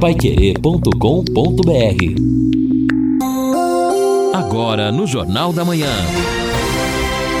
paiquerê.com.br Agora no Jornal da Manhã.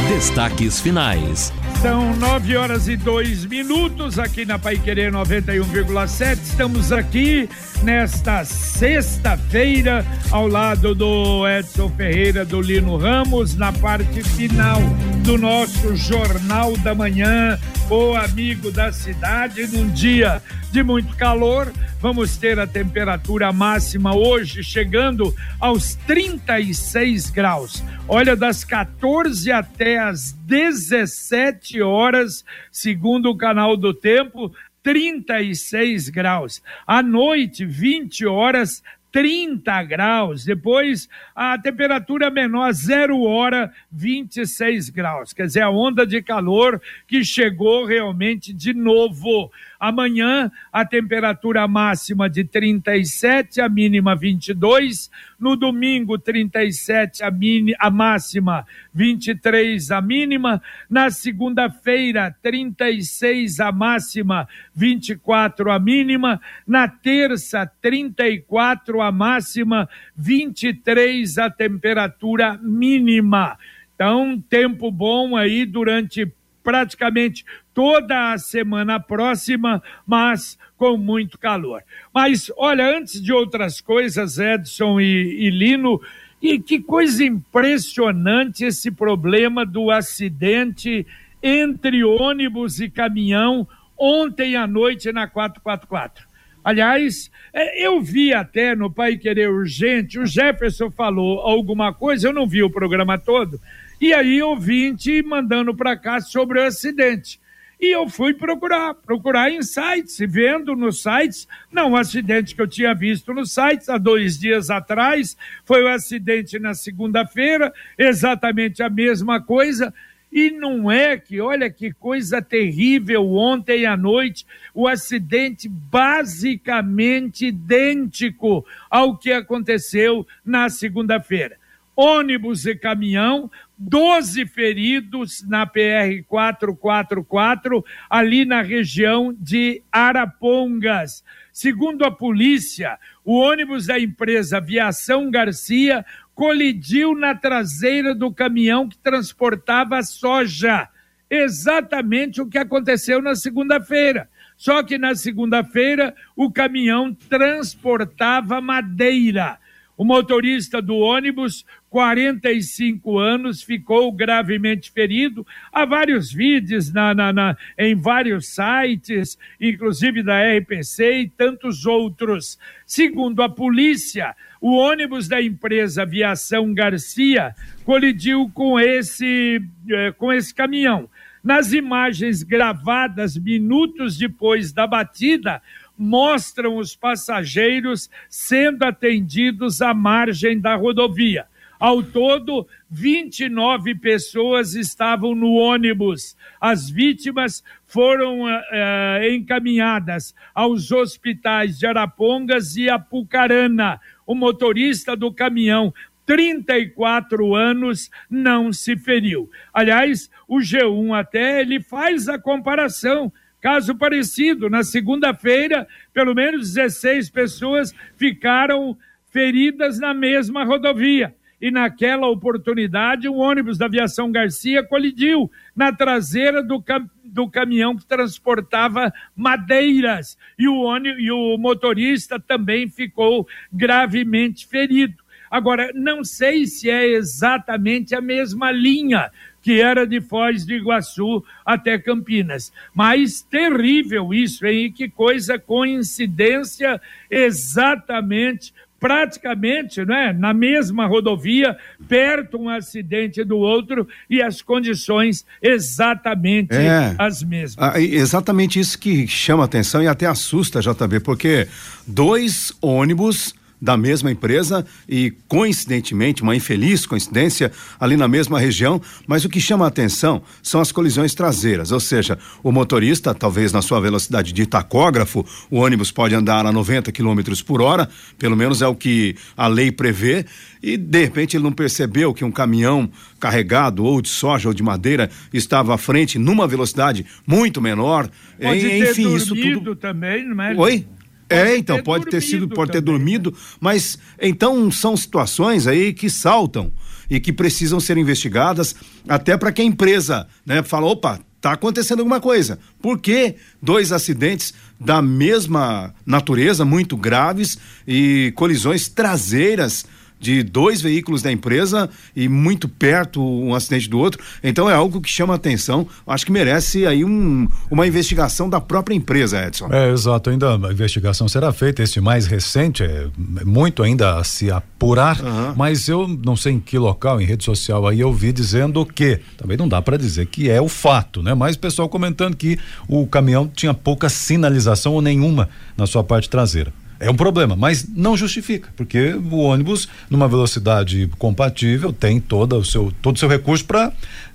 Destaques finais. São nove horas e dois minutos aqui na Pai Querer 91,7. Estamos aqui nesta sexta-feira ao lado do Edson Ferreira, do Lino Ramos, na parte final do nosso Jornal da Manhã, o amigo da cidade, num dia de muito calor. Vamos ter a temperatura máxima hoje chegando aos 36 graus. Olha, das 14 até as 17 horas, segundo o canal do tempo, 36 graus. À noite, 20 horas, 30 graus. Depois, a temperatura menor, zero hora, 26 graus. Quer dizer, a onda de calor que chegou realmente de novo. Amanhã, a temperatura máxima de 37, a mínima 22. No domingo, 37, a, mini, a máxima 23, a mínima. Na segunda-feira, 36, a máxima 24, a mínima. Na terça, 34, a máxima 23, a temperatura mínima. Então, tempo bom aí durante praticamente toda a semana próxima, mas com muito calor. Mas, olha, antes de outras coisas, Edson e, e Lino, e que coisa impressionante esse problema do acidente entre ônibus e caminhão ontem à noite na 444. Aliás, é, eu vi até no Pai Querer Urgente, o Jefferson falou alguma coisa, eu não vi o programa todo, e aí, ouvinte mandando para cá sobre o acidente. E eu fui procurar, procurar em sites, vendo nos sites. Não, o acidente que eu tinha visto nos sites há dois dias atrás foi o acidente na segunda-feira, exatamente a mesma coisa. E não é que, olha que coisa terrível, ontem à noite, o acidente basicamente idêntico ao que aconteceu na segunda-feira. Ônibus e caminhão 12 feridos na PR 444, ali na região de Arapongas. Segundo a polícia, o ônibus da empresa Viação Garcia colidiu na traseira do caminhão que transportava soja. Exatamente o que aconteceu na segunda-feira. Só que na segunda-feira o caminhão transportava madeira. O motorista do ônibus 45 anos, ficou gravemente ferido. Há vários vídeos na, na, na, em vários sites, inclusive da RPC e tantos outros. Segundo a polícia, o ônibus da empresa Aviação Garcia colidiu com esse, eh, com esse caminhão. Nas imagens gravadas minutos depois da batida, mostram os passageiros sendo atendidos à margem da rodovia. Ao todo, 29 pessoas estavam no ônibus. As vítimas foram uh, encaminhadas aos hospitais de Arapongas e Apucarana. O motorista do caminhão 34 anos, não se feriu. Aliás, o G1 até ele faz a comparação. Caso parecido, na segunda-feira, pelo menos 16 pessoas ficaram feridas na mesma rodovia e naquela oportunidade o ônibus da aviação Garcia colidiu na traseira do, cam do caminhão que transportava madeiras e o, ônibus, e o motorista também ficou gravemente ferido. Agora, não sei se é exatamente a mesma linha que era de Foz do Iguaçu até Campinas. Mas terrível isso, hein? Que coisa, coincidência exatamente praticamente né, na mesma rodovia, perto um acidente do outro e as condições exatamente é, as mesmas. Ah, exatamente isso que chama atenção e até assusta, JB, porque dois ônibus da mesma empresa e, coincidentemente, uma infeliz coincidência, ali na mesma região, mas o que chama a atenção são as colisões traseiras, ou seja, o motorista, talvez na sua velocidade de tacógrafo, o ônibus pode andar a 90 km por hora, pelo menos é o que a lei prevê, e de repente ele não percebeu que um caminhão carregado ou de soja ou de madeira estava à frente numa velocidade muito menor. Pode enfim, ter isso tudo também, não é? Oi? É, então, ter pode ter sido, pode ter dormido, mas então são situações aí que saltam e que precisam ser investigadas, até para que a empresa, né, fala, opa, tá acontecendo alguma coisa. Por que dois acidentes da mesma natureza, muito graves e colisões traseiras de dois veículos da empresa e muito perto um acidente do outro. Então é algo que chama atenção. Acho que merece aí um, uma investigação da própria empresa, Edson. É, exato. Ainda a investigação será feita. Este mais recente é muito ainda a se apurar, uhum. mas eu não sei em que local, em rede social aí eu vi dizendo que também não dá para dizer que é o fato, né? Mas o pessoal comentando que o caminhão tinha pouca sinalização ou nenhuma na sua parte traseira. É um problema, mas não justifica, porque o ônibus, numa velocidade compatível, tem todo o seu, todo o seu recurso para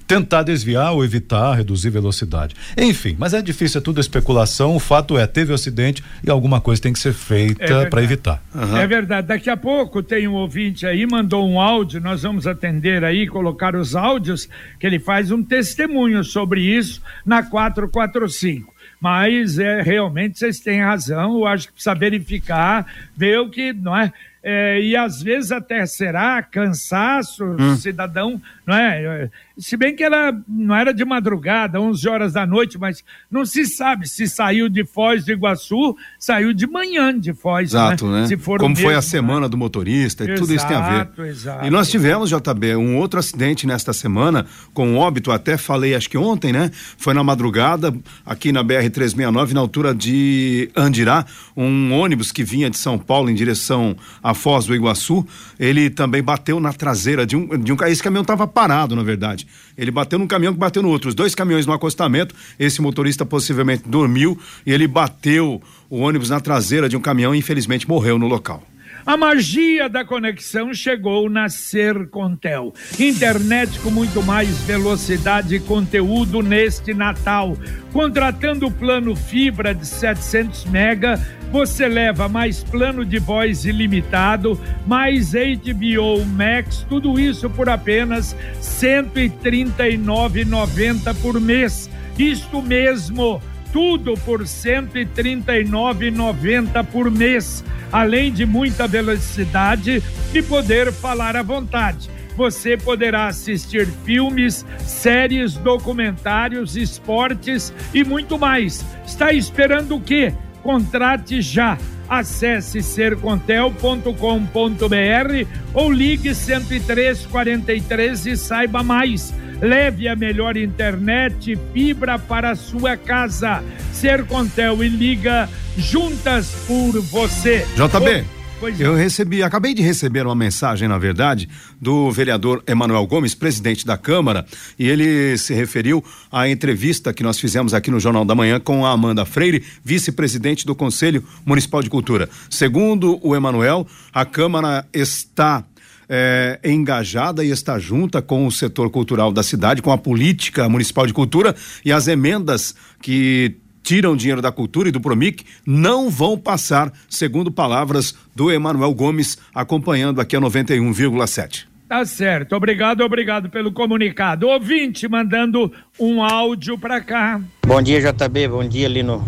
tentar desviar ou evitar, reduzir velocidade. Enfim, mas é difícil, é tudo especulação. O fato é, teve o um acidente e alguma coisa tem que ser feita é para evitar. Uhum. É verdade. Daqui a pouco tem um ouvinte aí, mandou um áudio, nós vamos atender aí, colocar os áudios, que ele faz um testemunho sobre isso na 445 mas é realmente vocês têm razão, eu acho que precisa verificar, ver o que, não é? É e às vezes até será cansaço, hum. cidadão, não é? Se bem que ela não era de madrugada, 11 horas da noite, mas não se sabe se saiu de Foz do Iguaçu, saiu de manhã de Foz. Né? Exato, né? né? Se for Como mesmo, foi a semana né? do motorista, exato, tudo isso tem a ver. Exato, e nós tivemos, JB, um outro acidente nesta semana, com óbito, até falei, acho que ontem, né? Foi na madrugada, aqui na BR-369, na altura de Andirá, um ônibus que vinha de São Paulo em direção a Foz do Iguaçu, ele também bateu na traseira de um, de um esse caminhão estava parado, na verdade. Ele bateu num caminhão que bateu no outro. Os dois caminhões no acostamento. Esse motorista possivelmente dormiu e ele bateu o ônibus na traseira de um caminhão e infelizmente morreu no local. A magia da conexão chegou na Sercontel. Internet com muito mais velocidade e conteúdo neste Natal. Contratando o plano fibra de 700 mega, você leva mais plano de voz ilimitado, mais HBO Max, tudo isso por apenas R$ 139,90 por mês. Isto mesmo tudo por R$ 139,90 por mês, além de muita velocidade e poder falar à vontade. Você poderá assistir filmes, séries, documentários, esportes e muito mais. Está esperando o quê? Contrate já. Acesse sercontel.com.br ou ligue 10343 e saiba mais. Leve a melhor internet fibra para a sua casa. Sercontel e liga juntas por você. JB. Pois eu é. recebi, acabei de receber uma mensagem, na verdade, do vereador Emanuel Gomes, presidente da Câmara, e ele se referiu à entrevista que nós fizemos aqui no Jornal da Manhã com a Amanda Freire, vice-presidente do Conselho Municipal de Cultura. Segundo o Emanuel, a Câmara está é, engajada e está junta com o setor cultural da cidade, com a política municipal de cultura e as emendas que tiram dinheiro da cultura e do Promic não vão passar, segundo palavras do Emanuel Gomes, acompanhando aqui a 91,7. Tá certo. Obrigado, obrigado pelo comunicado. Ouvinte mandando um áudio para cá. Bom dia, JB. Bom dia, Lino.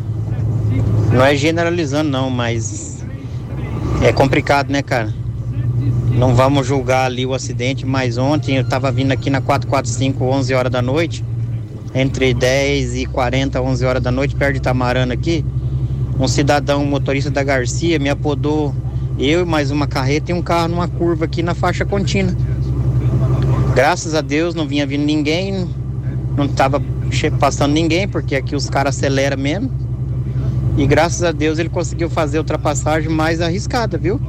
Não é generalizando, não, mas é complicado, né, cara? Não vamos julgar ali o acidente, mas ontem eu estava vindo aqui na 445, 11 horas da noite, entre 10 e 40, 11 horas da noite, perto de Tamarana aqui. Um cidadão, motorista da Garcia, me apodou eu e mais uma carreta e um carro numa curva aqui na faixa contínua. Graças a Deus não vinha vindo ninguém, não estava passando ninguém, porque aqui os caras aceleram mesmo. E graças a Deus ele conseguiu fazer a ultrapassagem mais arriscada, viu?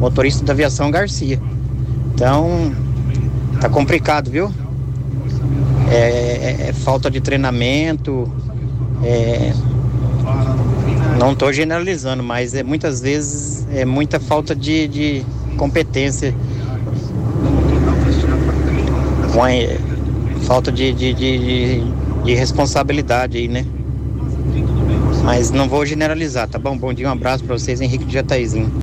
Motorista da aviação Garcia. Então, tá complicado, viu? É, é, é falta de treinamento, é, não estou generalizando, mas é muitas vezes é muita falta de, de competência, é, falta de, de, de, de responsabilidade aí, né? Mas não vou generalizar, tá bom? Bom dia, um abraço para vocês, Henrique de Jataizinho.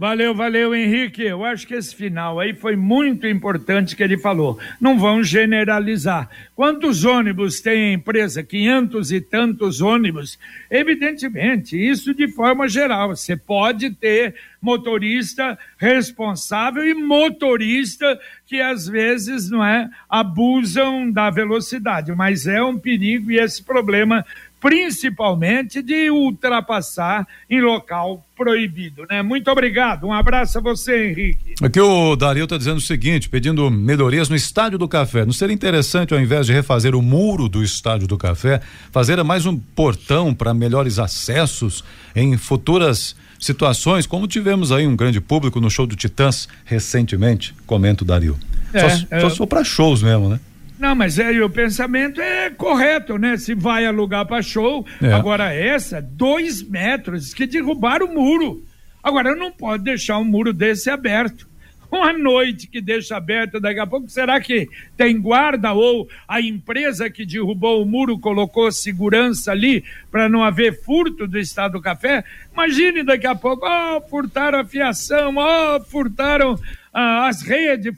Valeu, valeu, Henrique. Eu acho que esse final aí foi muito importante que ele falou. Não vão generalizar. Quantos ônibus tem a empresa? 500 e tantos ônibus? Evidentemente, isso de forma geral. Você pode ter motorista responsável e motorista que às vezes não é abusam da velocidade, mas é um perigo e esse problema principalmente de ultrapassar em local proibido, né? Muito obrigado, um abraço a você, Henrique. Aqui o Dario está dizendo o seguinte, pedindo melhorias no Estádio do Café. Não seria interessante, ao invés de refazer o muro do Estádio do Café, fazer mais um portão para melhores acessos em futuras situações, como tivemos aí um grande público no show do Titãs recentemente, comenta o Dario. É, só, é... só para shows mesmo, né? Não, mas é, o pensamento é correto, né? Se vai alugar para show, é. agora essa, dois metros, que derrubaram o muro. Agora não pode deixar um muro desse aberto. Uma noite que deixa aberto, daqui a pouco, será que tem guarda ou a empresa que derrubou o muro colocou segurança ali para não haver furto do Estado do Café? Imagine daqui a pouco, oh, furtaram a fiação, oh, furtaram ah, as redes,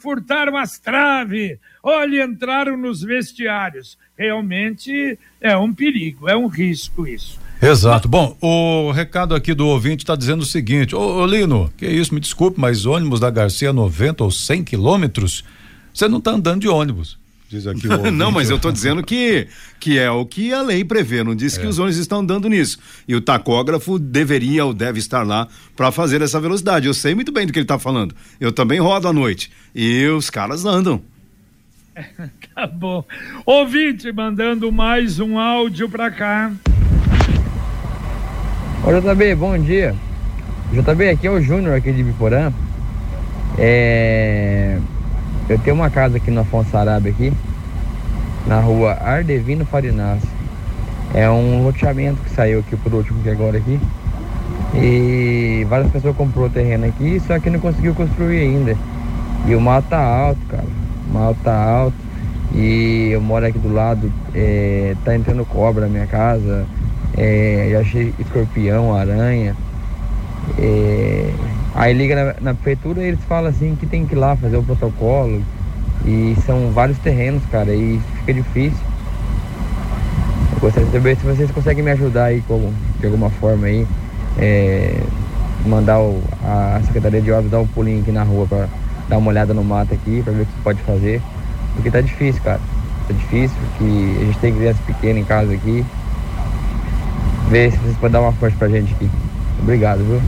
furtaram as traves, olha, entraram nos vestiários. Realmente é um perigo, é um risco isso. Exato. Bom, o recado aqui do ouvinte está dizendo o seguinte: Ô, ô, Lino, que isso, me desculpe, mas ônibus da Garcia 90 ou 100 quilômetros, você não está andando de ônibus. Diz aqui o não, mas eu estou dizendo que, que é o que a lei prevê, não diz é. que os ônibus estão andando nisso. E o tacógrafo deveria ou deve estar lá para fazer essa velocidade. Eu sei muito bem do que ele está falando. Eu também rodo à noite. E os caras andam. tá bom. Ouvinte mandando mais um áudio para cá. Oi, JB, bom dia. JB, aqui é o Júnior aqui de Biporã. É eu tenho uma casa aqui no Afonso Arábia aqui, na rua Ardevino Farinas. É um loteamento que saiu aqui por último que agora aqui. E várias pessoas comprou terreno aqui, só que não conseguiu construir ainda. E o mato tá alto, cara. O mato tá alto. E eu moro aqui do lado, é, tá entrando cobra na minha casa. É, já achei escorpião, aranha. É, Aí liga na, na prefeitura e eles falam assim que tem que ir lá fazer o protocolo. E são vários terrenos, cara, e fica difícil. Eu gostaria de saber se vocês conseguem me ajudar aí com, de alguma forma aí. É, mandar o, a Secretaria de Obras dar um pulinho aqui na rua para dar uma olhada no mato aqui, para ver o que pode fazer. Porque tá difícil, cara. Tá difícil, que a gente tem criança pequena em casa aqui. Ver se vocês podem dar uma força pra gente aqui. Obrigado, viu?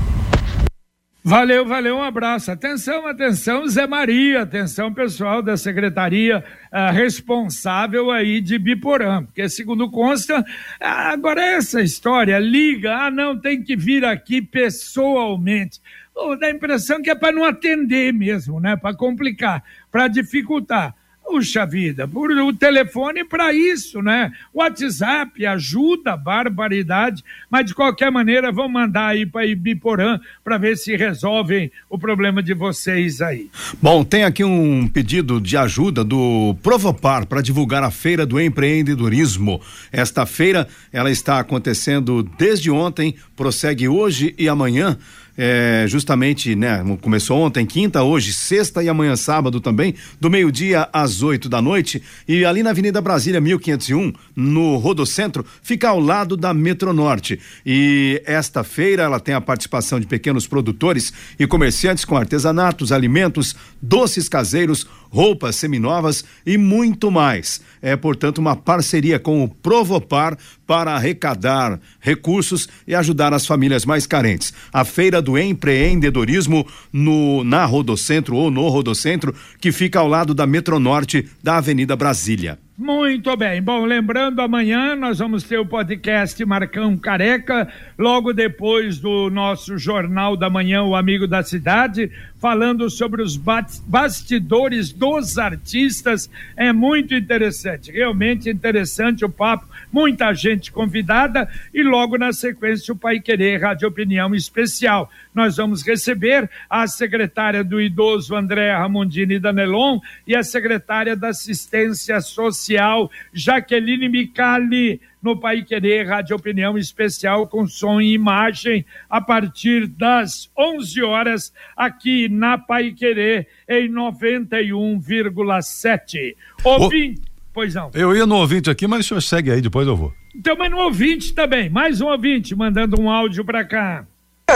Valeu, valeu, um abraço. Atenção, atenção, Zé Maria, atenção pessoal da secretaria uh, responsável aí de Biporã, porque segundo consta, uh, agora essa história, liga, ah não, tem que vir aqui pessoalmente. Oh, dá a impressão que é para não atender mesmo, né? Para complicar, para dificultar. Puxa vida, por o telefone para isso, né? WhatsApp ajuda, barbaridade, mas de qualquer maneira vão mandar aí para Ibiporã para ver se resolvem o problema de vocês aí. Bom, tem aqui um pedido de ajuda do Provopar para divulgar a feira do empreendedorismo. Esta feira, ela está acontecendo desde ontem, prossegue hoje e amanhã é, justamente, né? Começou ontem, quinta, hoje, sexta e amanhã sábado também, do meio-dia às oito da noite. E ali na Avenida Brasília, 1501, no Rodocentro, fica ao lado da Metronorte. E esta feira, ela tem a participação de pequenos produtores e comerciantes com artesanatos, alimentos, doces caseiros, roupas seminovas e muito mais. É, portanto, uma parceria com o Provopar para arrecadar recursos e ajudar as famílias mais carentes. A Feira do Empreendedorismo no na Rodocentro ou no Rodocentro, que fica ao lado da Metronorte da Avenida Brasília. Muito bem. Bom, lembrando, amanhã nós vamos ter o podcast Marcão Careca, logo depois do nosso Jornal da Manhã, o Amigo da Cidade, falando sobre os bastidores dos artistas. É muito interessante, realmente interessante o papo. Muita gente convidada e logo na sequência o Pai Querer Rádio Opinião Especial. Nós vamos receber a secretária do Idoso, André Ramondini Danelon, e a secretária da Assistência Social Jaqueline Micali no Pai Querer Rádio Opinião Especial com som e imagem a partir das 11 horas aqui na Pai Querer em 91,7. Ouvinte, pois não. Eu ia no ouvinte aqui, mas o senhor segue aí, depois eu vou. Então, mas no ouvinte também, mais um ouvinte mandando um áudio para cá.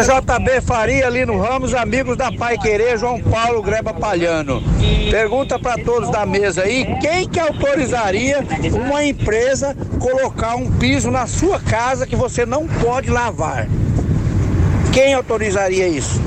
JB Faria, Lino Ramos, amigos da Pai Querer, João Paulo Greba Palhano. Pergunta para todos da mesa aí, quem que autorizaria uma empresa colocar um piso na sua casa que você não pode lavar? Quem autorizaria isso?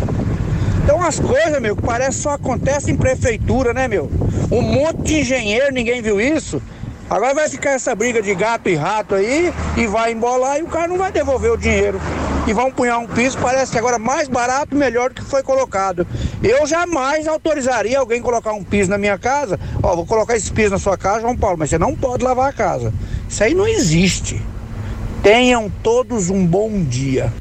Então as coisas, meu, parece só acontece em prefeitura, né, meu? Um monte de engenheiro, ninguém viu isso. Agora vai ficar essa briga de gato e rato aí e vai embolar e o cara não vai devolver o dinheiro e vão punhar um piso, parece que agora mais barato, melhor do que foi colocado. Eu jamais autorizaria alguém colocar um piso na minha casa. Ó, vou colocar esse piso na sua casa, João Paulo, mas você não pode lavar a casa. Isso aí não existe. Tenham todos um bom dia.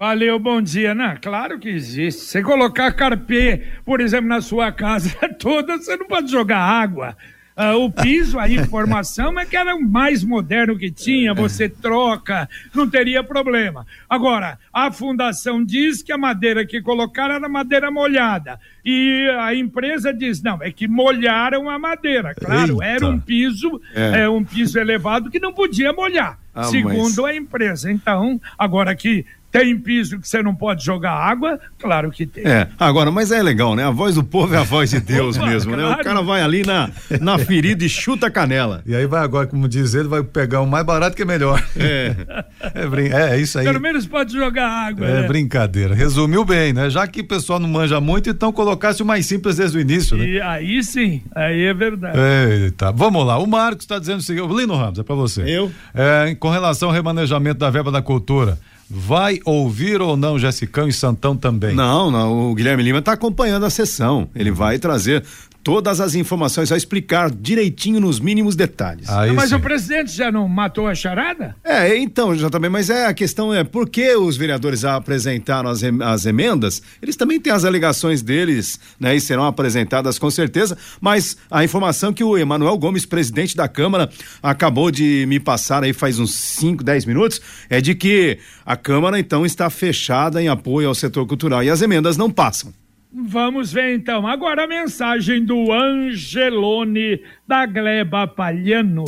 Valeu, bom dia. Não, claro que existe. Você colocar carpê, por exemplo, na sua casa toda, você não pode jogar água. Uh, o piso, a informação é que era o mais moderno que tinha, você troca, não teria problema. Agora, a fundação diz que a madeira que colocaram era madeira molhada. E a empresa diz, não, é que molharam a madeira. Claro, Eita. era um piso, é. é. um piso elevado que não podia molhar. Ah, segundo mas... a empresa. Então, agora que tem piso que você não pode jogar água? Claro que tem. É, agora, mas é legal, né? A voz do povo é a voz de Deus Opa, mesmo, claro. né? O cara vai ali na, na ferida e chuta a canela. E aí vai agora, como diz ele, vai pegar o mais barato que é melhor. É. É, é isso aí. Pelo menos pode jogar água. É né? brincadeira. Resumiu bem, né? Já que o pessoal não manja muito, então colocasse o mais simples desde o início, né? E aí sim, aí é verdade. Eita, vamos lá. O Marcos está dizendo o seguinte, Lino Ramos, é para você. Eu? É, com relação ao remanejamento da verba da cultura. Vai ouvir ou não Jessicão e Santão também? Não, não. O Guilherme Lima está acompanhando a sessão. Ele vai trazer todas as informações, vai explicar direitinho nos mínimos detalhes. Aí mas sim. o presidente já não matou a charada? É, então, já também, mas é a questão é por que os vereadores apresentaram as, as emendas? Eles também têm as alegações deles, né, e serão apresentadas com certeza, mas a informação que o Emanuel Gomes, presidente da Câmara, acabou de me passar aí faz uns 5, 10 minutos, é de que a Câmara então está fechada em apoio ao setor cultural e as emendas não passam. Vamos ver então. Agora a mensagem do Angelone da Gleba Palhano.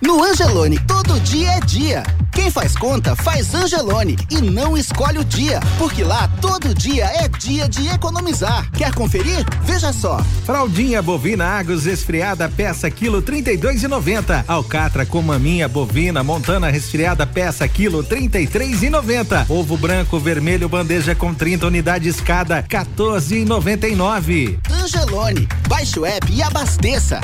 No Angelone, todo dia é dia. Quem faz conta, faz Angelone e não escolhe o dia, porque lá todo dia é dia de economizar. Quer conferir? Veja só. Fraldinha bovina Agus resfriada peça quilo 32,90. Alcatra com maminha bovina montana resfriada peça quilo 33,90. Ovo branco vermelho bandeja com 30 unidades cada 14,99. Angelone, baixe o app e abasteça.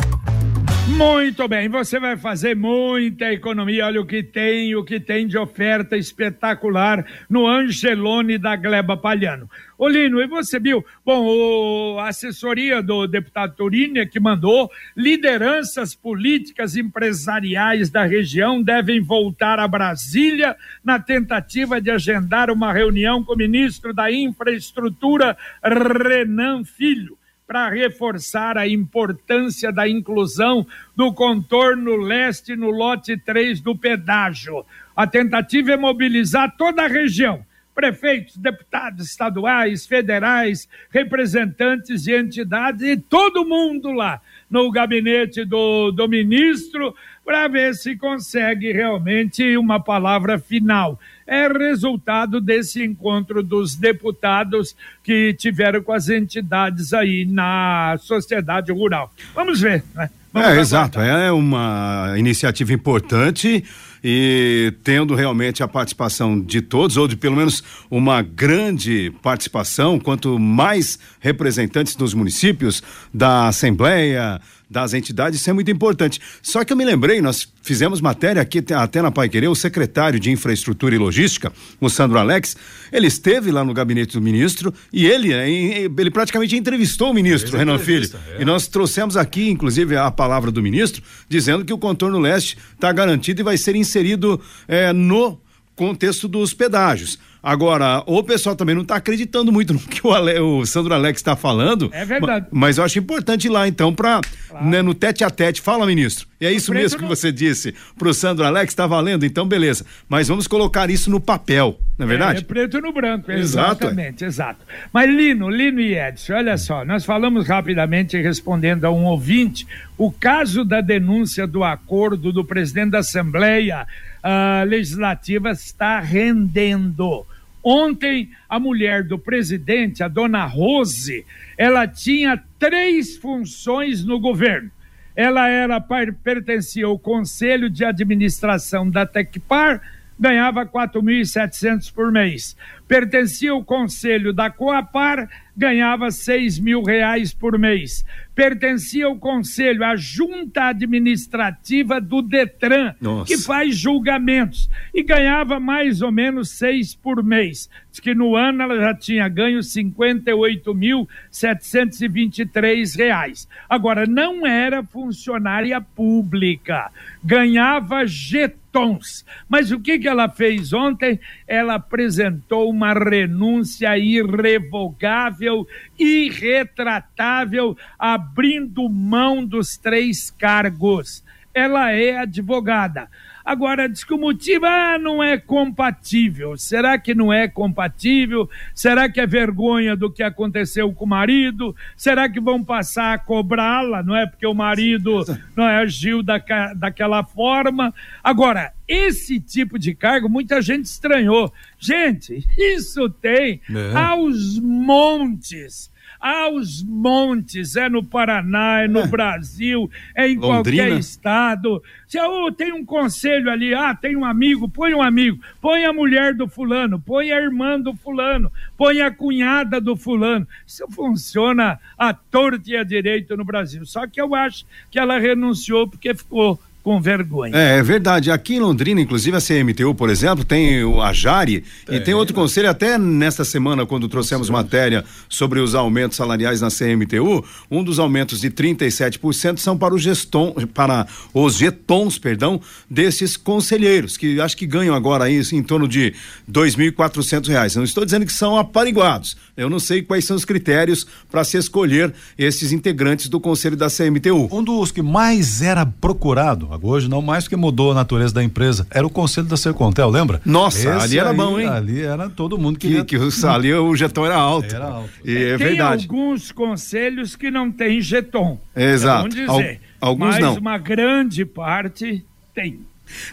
Muito bem, você vai fazer muita economia. Olha o que tem, o que tem de oferta espetacular no Angelone da Gleba Palhano. Olino, e você viu? Bom, a assessoria do deputado Turini que mandou lideranças políticas empresariais da região devem voltar a Brasília na tentativa de agendar uma reunião com o ministro da Infraestrutura, Renan Filho para reforçar a importância da inclusão do contorno leste no lote 3 do pedágio. A tentativa é mobilizar toda a região, prefeitos, deputados estaduais, federais, representantes de entidades e todo mundo lá no gabinete do, do ministro para ver se consegue realmente uma palavra final é resultado desse encontro dos deputados que tiveram com as entidades aí na sociedade rural. Vamos ver, né? Vamos é, exato, é uma iniciativa importante e tendo realmente a participação de todos, ou de pelo menos uma grande participação, quanto mais representantes dos municípios, da Assembleia, das entidades, isso é muito importante. Só que eu me lembrei, nós fizemos matéria aqui até na Pai Querer, o secretário de Infraestrutura e Logística, o Sandro Alex, ele esteve lá no gabinete do ministro e ele, ele praticamente entrevistou o ministro, Renan Filho. É. E nós trouxemos aqui, inclusive, a palavra do ministro, dizendo que o contorno leste está garantido e vai ser inserido é, no contexto dos pedágios. Agora, o pessoal também não está acreditando muito no que o, Ale, o Sandro Alex está falando. É verdade. Ma, mas eu acho importante ir lá, então, para claro. né, no tete a tete. Fala, ministro. E é isso mesmo que você disse pro Sandro Alex, está valendo, então beleza. Mas vamos colocar isso no papel, não é verdade? É, é preto no branco, exato, exatamente, exato. Mas Lino, Lino e Edson, olha só, nós falamos rapidamente respondendo a um ouvinte o caso da denúncia do acordo do presidente da Assembleia uh, Legislativa está rendendo. Ontem, a mulher do presidente, a dona Rose, ela tinha três funções no governo ela era pertencia ao conselho de administração da Tecpar, ganhava 4.700 por mês. Pertencia ao conselho da Coapar, ganhava 6 mil reais por mês. Pertencia ao conselho, à junta administrativa do Detran, Nossa. que faz julgamentos, e ganhava mais ou menos seis por mês. Diz que no ano ela já tinha ganho 58.723 reais. Agora, não era funcionária pública, ganhava getons. Mas o que, que ela fez ontem? Ela apresentou uma renúncia irrevogável, irretratável, abrindo mão dos três cargos. Ela é advogada. Agora, diz que o motivo ah, não é compatível. Será que não é compatível? Será que é vergonha do que aconteceu com o marido? Será que vão passar a cobrá-la, não é? Porque o marido não é, agiu da, daquela forma. Agora, esse tipo de cargo, muita gente estranhou. Gente, isso tem é. aos montes aos montes, é no Paraná, é no é. Brasil, é em Londrina. qualquer estado. Se oh, tem um conselho ali, ah, tem um amigo, põe um amigo, põe a mulher do fulano, põe a irmã do fulano, põe a cunhada do fulano. Isso funciona à torta e à direito no Brasil. Só que eu acho que ela renunciou porque ficou com vergonha. É, é verdade. Aqui em Londrina, inclusive a CMTU, por exemplo, tem o Ajari é, e tem outro conselho, até nesta semana, quando trouxemos Sim. matéria sobre os aumentos salariais na CMTU, um dos aumentos de 37% são para os geston, para os getons, perdão, desses conselheiros, que acho que ganham agora isso em torno de dois mil e reais. Não estou dizendo que são apariguados. Eu não sei quais são os critérios para se escolher esses integrantes do conselho da CMTU. Um dos que mais era procurado Hoje não mais porque mudou a natureza da empresa. Era o conselho da Sercontel, lembra? Nossa, Esse ali era aí, bom, hein? Ali era todo mundo que. Que, que o, ali o jetão era alto. Era alto. E é, é tem verdade. alguns conselhos que não tem jeton. Exato. Vamos dizer. Al, alguns mas não. uma grande parte tem.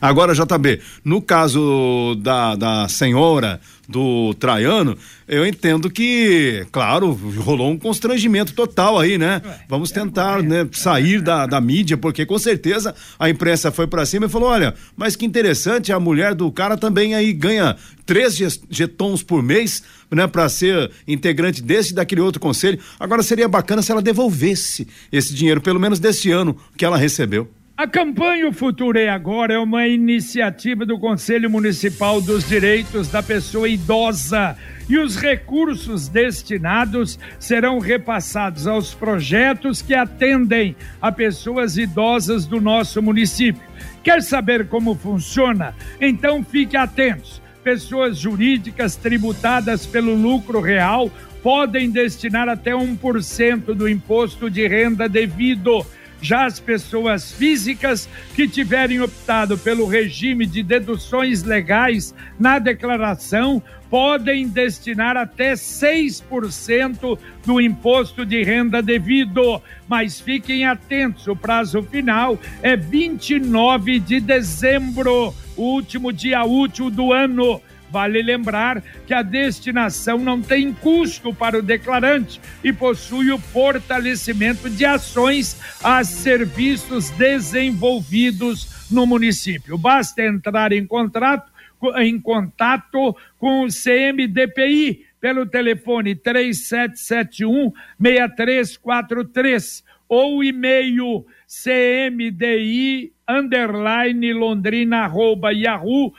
Agora, JB, no caso da, da senhora do Traiano, eu entendo que, claro, rolou um constrangimento total aí, né? Vamos tentar né, sair da, da mídia, porque com certeza a imprensa foi para cima e falou: olha, mas que interessante, a mulher do cara também aí ganha três getons por mês, né, para ser integrante desse e daquele outro conselho. Agora seria bacana se ela devolvesse esse dinheiro, pelo menos desse ano que ela recebeu. A campanha O Futuro é Agora é uma iniciativa do Conselho Municipal dos Direitos da Pessoa Idosa e os recursos destinados serão repassados aos projetos que atendem a pessoas idosas do nosso município. Quer saber como funciona? Então fique atentos. Pessoas jurídicas tributadas pelo lucro real podem destinar até 1% do imposto de renda devido já as pessoas físicas que tiverem optado pelo regime de deduções legais na declaração podem destinar até 6% do imposto de renda devido. Mas fiquem atentos, o prazo final é 29 de dezembro, o último dia útil do ano. Vale lembrar que a destinação não tem custo para o declarante e possui o fortalecimento de ações a serviços desenvolvidos no município. Basta entrar em contato, em contato com o CMDPI pelo telefone 3771 6343 ou e-mail cmdi underline londrina arroba yahoo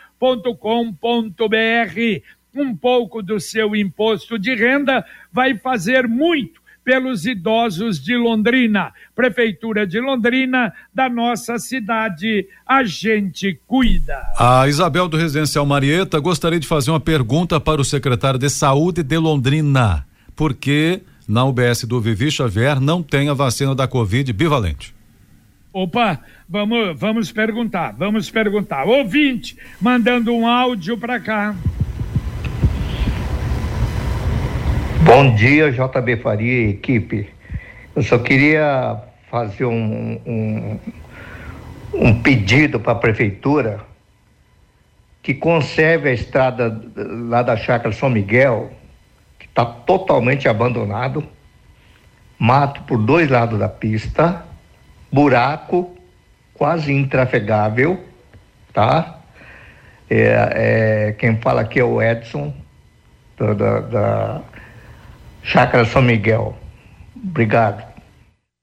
com.br Um pouco do seu imposto de renda vai fazer muito pelos idosos de Londrina. Prefeitura de Londrina, da nossa cidade, a gente cuida. A Isabel do Residencial Marieta gostaria de fazer uma pergunta para o secretário de Saúde de Londrina. Por que na UBS do Vivi Xavier não tem a vacina da Covid bivalente? Opa, vamos, vamos perguntar, vamos perguntar. Ouvinte, mandando um áudio para cá. Bom dia, JB Faria e equipe. Eu só queria fazer um, um, um pedido para a prefeitura que conserve a estrada lá da Chácara São Miguel, que está totalmente abandonado, mato por dois lados da pista, buraco quase intrafegável, tá? É, é, quem fala aqui é o Edson, da, da, da Chácara São Miguel. Obrigado.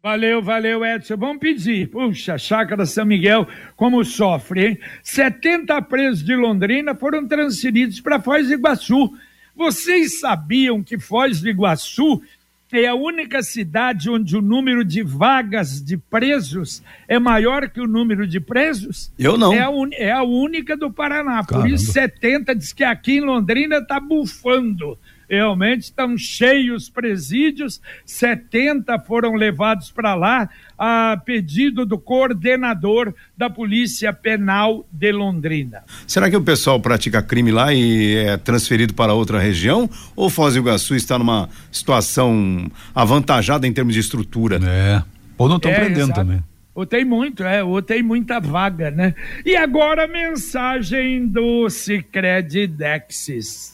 Valeu, valeu, Edson. Vamos pedir. Puxa, Chácara São Miguel, como sofre, hein? 70 presos de Londrina foram transferidos para Foz do Iguaçu. Vocês sabiam que Foz do Iguaçu é a única cidade onde o número de vagas de presos é maior que o número de presos? Eu não. É a, un... é a única do Paraná. Caramba. Por isso, 70 diz que aqui em Londrina está bufando realmente estão cheios presídios, 70 foram levados para lá a pedido do coordenador da Polícia Penal de Londrina. Será que o pessoal pratica crime lá e é transferido para outra região? Ou Foz do Iguaçu está numa situação avantajada em termos de estrutura? É. Ou não estão é, prendendo exato. também. Ou tem muito, é, ou tem muita vaga, né? E agora a mensagem do Cicred Dexis.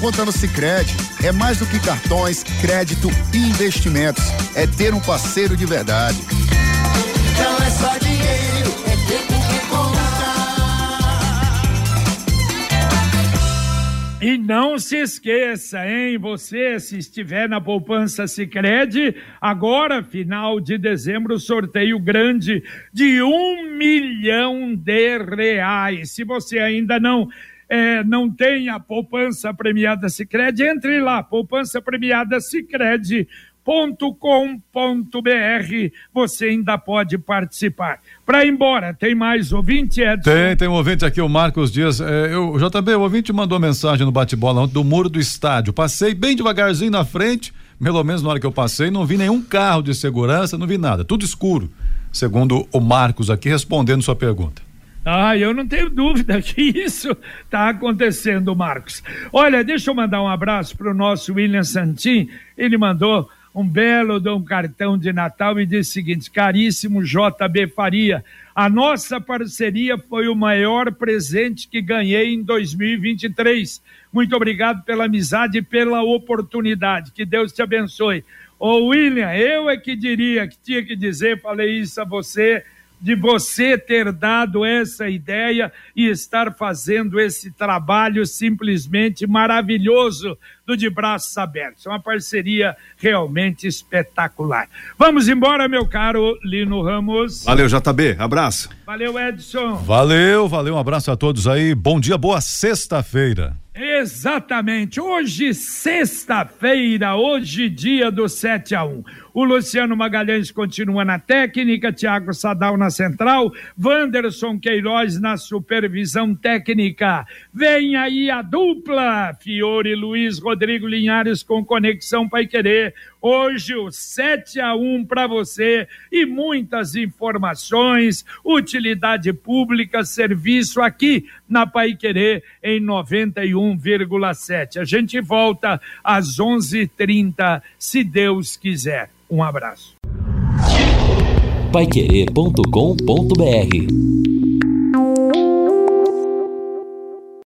Conta no Cicred É mais do que cartões, crédito e investimentos É ter um parceiro de verdade Não é só dinheiro, é ter com quem E não se esqueça, hein? Você, se estiver na poupança Sicredi, agora, final de dezembro, sorteio grande de um milhão de reais. Se você ainda não é, não tem a poupança premiada Sicredi, entre lá, poupança premiada Sicredi com.br você ainda pode participar. Para ir embora, tem mais ouvinte, Edson? Tem, tem um ouvinte aqui, o Marcos Dias. É, eu, JB, o ouvinte mandou mensagem no bate-bola do muro do estádio. Passei bem devagarzinho na frente, pelo menos na hora que eu passei, não vi nenhum carro de segurança, não vi nada, tudo escuro. Segundo o Marcos aqui, respondendo sua pergunta. Ah, eu não tenho dúvida que isso está acontecendo, Marcos. Olha, deixa eu mandar um abraço para o nosso William Santin. Ele mandou um belo um cartão de Natal e disse o seguinte: caríssimo JB Faria, a nossa parceria foi o maior presente que ganhei em 2023. Muito obrigado pela amizade e pela oportunidade. Que Deus te abençoe. Ô William, eu é que diria que tinha que dizer, falei isso a você de você ter dado essa ideia e estar fazendo esse trabalho simplesmente maravilhoso do De Braços Abertos. É uma parceria realmente espetacular. Vamos embora, meu caro Lino Ramos. Valeu, JB. Abraço. Valeu, Edson. Valeu, valeu. Um abraço a todos aí. Bom dia, boa sexta-feira. Exatamente. Hoje, sexta-feira, hoje, dia do 7 a 1. O Luciano Magalhães continua na técnica, Tiago Sadal na central, Wanderson Queiroz na supervisão técnica. Vem aí a dupla, Fiore Luiz Rodrigo Linhares com Conexão Pai Querer. Hoje o 7 a 1 para você e muitas informações, utilidade pública, serviço aqui na Pai Querer em 91,7. A gente volta às 11:30, se Deus quiser. Um abraço. Paiquerê.com.br